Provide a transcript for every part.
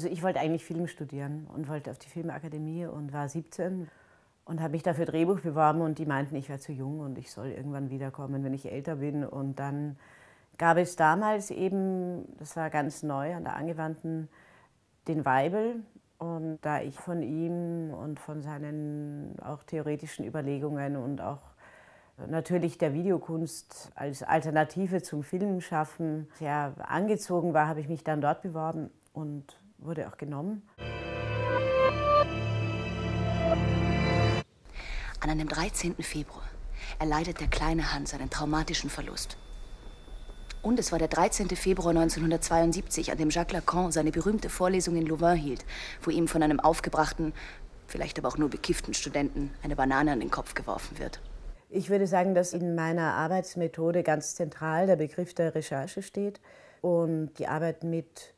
Also ich wollte eigentlich Film studieren und wollte auf die Filmakademie und war 17 und habe mich dafür Drehbuch beworben und die meinten, ich wäre zu jung und ich soll irgendwann wiederkommen, wenn ich älter bin. Und dann gab es damals eben, das war ganz neu an der Angewandten, den Weibel. Und da ich von ihm und von seinen auch theoretischen Überlegungen und auch natürlich der Videokunst als Alternative zum Filmschaffen sehr angezogen war, habe ich mich dann dort beworben und wurde auch genommen. An einem 13. Februar erleidet der kleine Hans einen traumatischen Verlust. Und es war der 13. Februar 1972, an dem Jacques Lacan seine berühmte Vorlesung in Louvain hielt, wo ihm von einem aufgebrachten, vielleicht aber auch nur bekifften Studenten eine Banane an den Kopf geworfen wird. Ich würde sagen, dass in meiner Arbeitsmethode ganz zentral der Begriff der Recherche steht und die Arbeit mit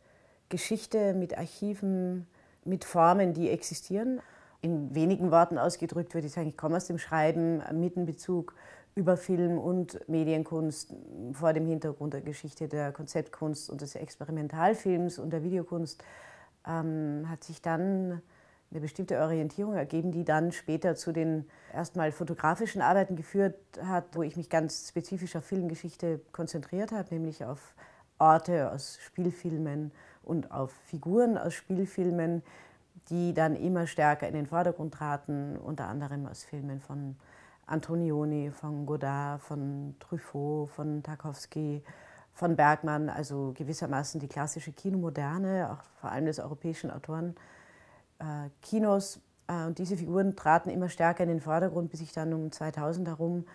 Geschichte, mit Archiven, mit Formen, die existieren. In wenigen Worten ausgedrückt würde ich sagen, ich komme aus dem Schreiben mit einem Bezug über Film und Medienkunst vor dem Hintergrund der Geschichte der Konzeptkunst und des Experimentalfilms und der Videokunst ähm, hat sich dann eine bestimmte Orientierung ergeben, die dann später zu den erstmal fotografischen Arbeiten geführt hat, wo ich mich ganz spezifisch auf Filmgeschichte konzentriert habe, nämlich auf Orte aus Spielfilmen und auf Figuren aus Spielfilmen, die dann immer stärker in den Vordergrund traten, unter anderem aus Filmen von Antonioni, von Godard, von Truffaut, von Tarkovsky, von Bergmann, also gewissermaßen die klassische Kinomoderne, auch vor allem des europäischen Autoren. Äh, äh, und diese Figuren traten immer stärker in den Vordergrund, bis ich dann um 2000 herum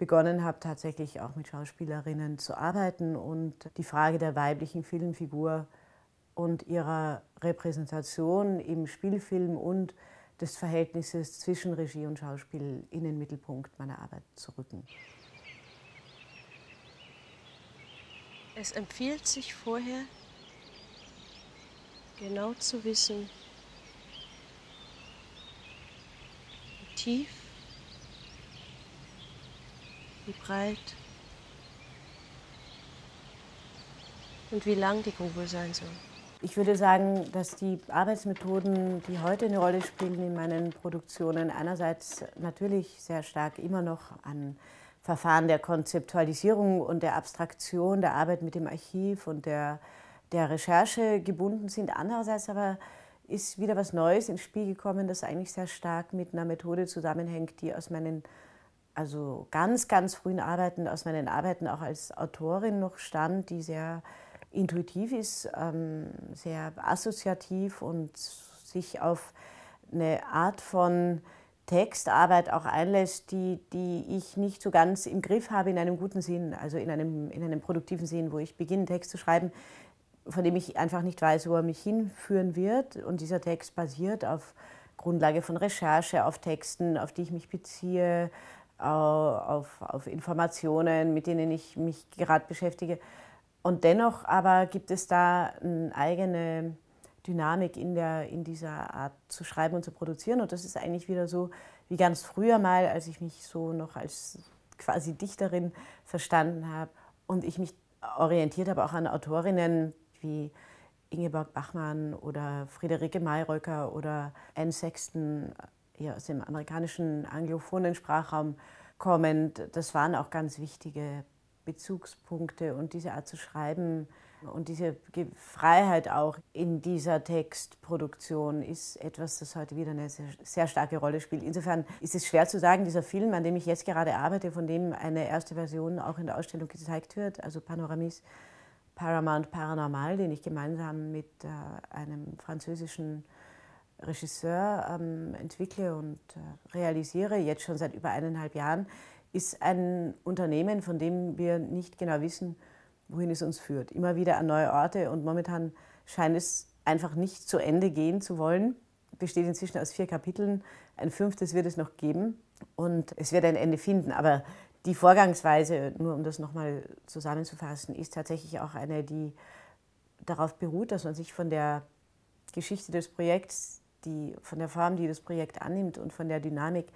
begonnen habe, tatsächlich auch mit Schauspielerinnen zu arbeiten und die Frage der weiblichen Filmfigur und ihrer Repräsentation im Spielfilm und des Verhältnisses zwischen Regie und Schauspiel in den Mittelpunkt meiner Arbeit zu rücken. Es empfiehlt sich vorher, genau zu wissen, wie tief, wie breit und wie lang die Grube sein soll. Ich würde sagen, dass die Arbeitsmethoden, die heute eine Rolle spielen in meinen Produktionen, einerseits natürlich sehr stark immer noch an Verfahren der Konzeptualisierung und der Abstraktion, der Arbeit mit dem Archiv und der, der Recherche gebunden sind. Andererseits aber ist wieder was Neues ins Spiel gekommen, das eigentlich sehr stark mit einer Methode zusammenhängt, die aus meinen also ganz, ganz frühen Arbeiten, aus meinen Arbeiten auch als Autorin noch stand, die sehr intuitiv ist, ähm, sehr assoziativ und sich auf eine Art von Textarbeit auch einlässt, die, die ich nicht so ganz im Griff habe in einem guten Sinn, also in einem, in einem produktiven Sinn, wo ich beginne, Text zu schreiben, von dem ich einfach nicht weiß, wo er mich hinführen wird. Und dieser Text basiert auf Grundlage von Recherche, auf Texten, auf die ich mich beziehe, auf, auf Informationen, mit denen ich mich gerade beschäftige. Und dennoch aber gibt es da eine eigene Dynamik in, der, in dieser Art zu schreiben und zu produzieren. Und das ist eigentlich wieder so wie ganz früher mal, als ich mich so noch als quasi Dichterin verstanden habe und ich mich orientiert habe auch an Autorinnen wie Ingeborg Bachmann oder Friederike Mayröcker oder Anne Sexton ja, aus dem amerikanischen anglophonen Sprachraum kommend. Das waren auch ganz wichtige Bezugspunkte und diese Art zu schreiben und diese Freiheit auch in dieser Textproduktion ist etwas, das heute wieder eine sehr, sehr, starke Rolle spielt. Insofern ist es schwer zu sagen, dieser Film, an dem ich jetzt gerade arbeite, von dem eine erste Version auch in der Ausstellung gezeigt wird, also Panoramis Paramount Paranormal, den ich gemeinsam mit äh, einem französischen Regisseur ähm, entwickle und äh, realisiere, jetzt schon seit über eineinhalb Jahren, ist ein Unternehmen, von dem wir nicht genau wissen, wohin es uns führt. Immer wieder an neue Orte und momentan scheint es einfach nicht zu Ende gehen zu wollen. Besteht inzwischen aus vier Kapiteln. Ein fünftes wird es noch geben und es wird ein Ende finden. Aber die Vorgangsweise, nur um das nochmal zusammenzufassen, ist tatsächlich auch eine, die darauf beruht, dass man sich von der Geschichte des Projekts, die, von der Form, die das Projekt annimmt und von der Dynamik,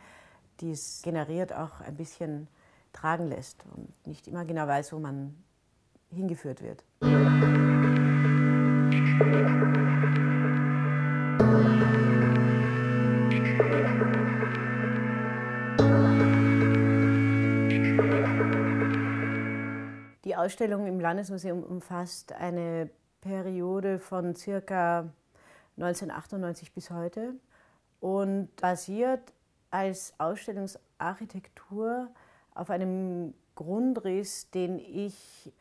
die es generiert, auch ein bisschen tragen lässt und nicht immer genau weiß, wo man hingeführt wird. Die Ausstellung im Landesmuseum umfasst eine Periode von circa 1998 bis heute und basiert als Ausstellungsarchitektur auf einem Grundriss, den ich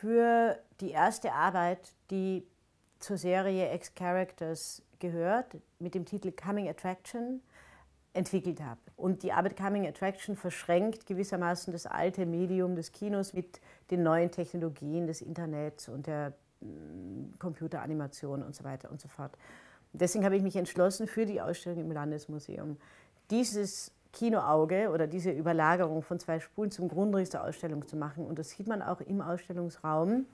für die erste Arbeit, die zur Serie X-Characters gehört, mit dem Titel Coming Attraction, entwickelt habe. Und die Arbeit Coming Attraction verschränkt gewissermaßen das alte Medium des Kinos mit den neuen Technologien des Internets und der Computeranimation und so weiter und so fort. Deswegen habe ich mich entschlossen, für die Ausstellung im Landesmuseum dieses Kinoauge oder diese Überlagerung von zwei Spulen zum Grundriss der Ausstellung zu machen. Und das sieht man auch im Ausstellungsraum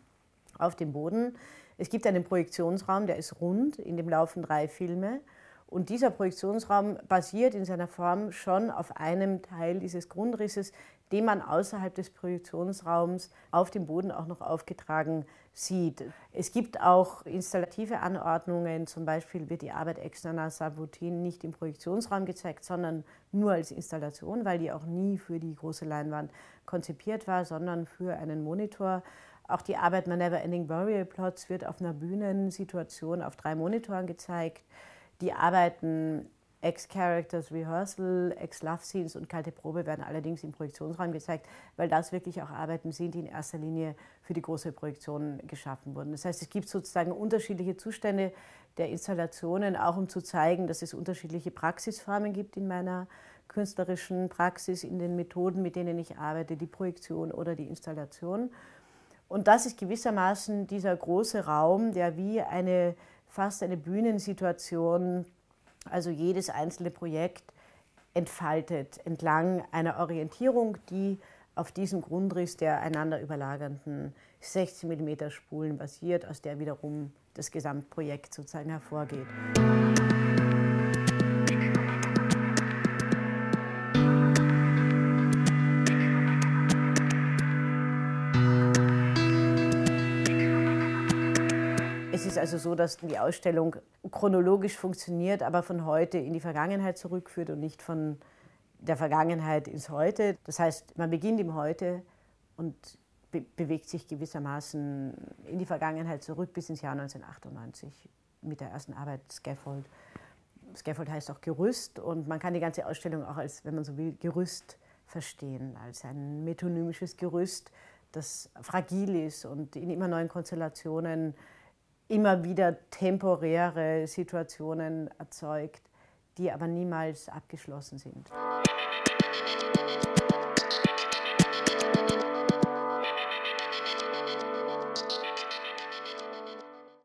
auf dem Boden. Es gibt einen Projektionsraum, der ist rund, in dem laufen drei Filme. Und dieser Projektionsraum basiert in seiner Form schon auf einem Teil dieses Grundrisses, den man außerhalb des Projektionsraums auf dem Boden auch noch aufgetragen sieht. Es gibt auch installative Anordnungen, zum Beispiel wird die Arbeit externer Savutin nicht im Projektionsraum gezeigt, sondern nur als Installation, weil die auch nie für die große Leinwand konzipiert war, sondern für einen Monitor. Auch die Arbeit My Never Ending Burial Plots wird auf einer Bühnensituation auf drei Monitoren gezeigt. Die Arbeiten Ex-Characters Rehearsal, Ex-Love Scenes und Kalte Probe werden allerdings im Projektionsraum gezeigt, weil das wirklich auch Arbeiten sind, die in erster Linie für die große Produktion geschaffen wurden. Das heißt, es gibt sozusagen unterschiedliche Zustände der Installationen, auch um zu zeigen, dass es unterschiedliche Praxisformen gibt in meiner künstlerischen Praxis, in den Methoden, mit denen ich arbeite, die Projektion oder die Installation. Und das ist gewissermaßen dieser große Raum, der wie eine fast eine Bühnensituation also jedes einzelne Projekt entfaltet entlang einer Orientierung, die auf diesem Grundriss der einander überlagernden 16 mm Spulen basiert, aus der wiederum das Gesamtprojekt sozusagen hervorgeht. Ist also so, dass die Ausstellung chronologisch funktioniert, aber von heute in die Vergangenheit zurückführt und nicht von der Vergangenheit ins Heute. Das heißt, man beginnt im Heute und be bewegt sich gewissermaßen in die Vergangenheit zurück bis ins Jahr 1998 mit der ersten Arbeit Scaffold. Scaffold heißt auch Gerüst und man kann die ganze Ausstellung auch als, wenn man so will, Gerüst verstehen, als ein metonymisches Gerüst, das fragil ist und in immer neuen Konstellationen immer wieder temporäre Situationen erzeugt, die aber niemals abgeschlossen sind.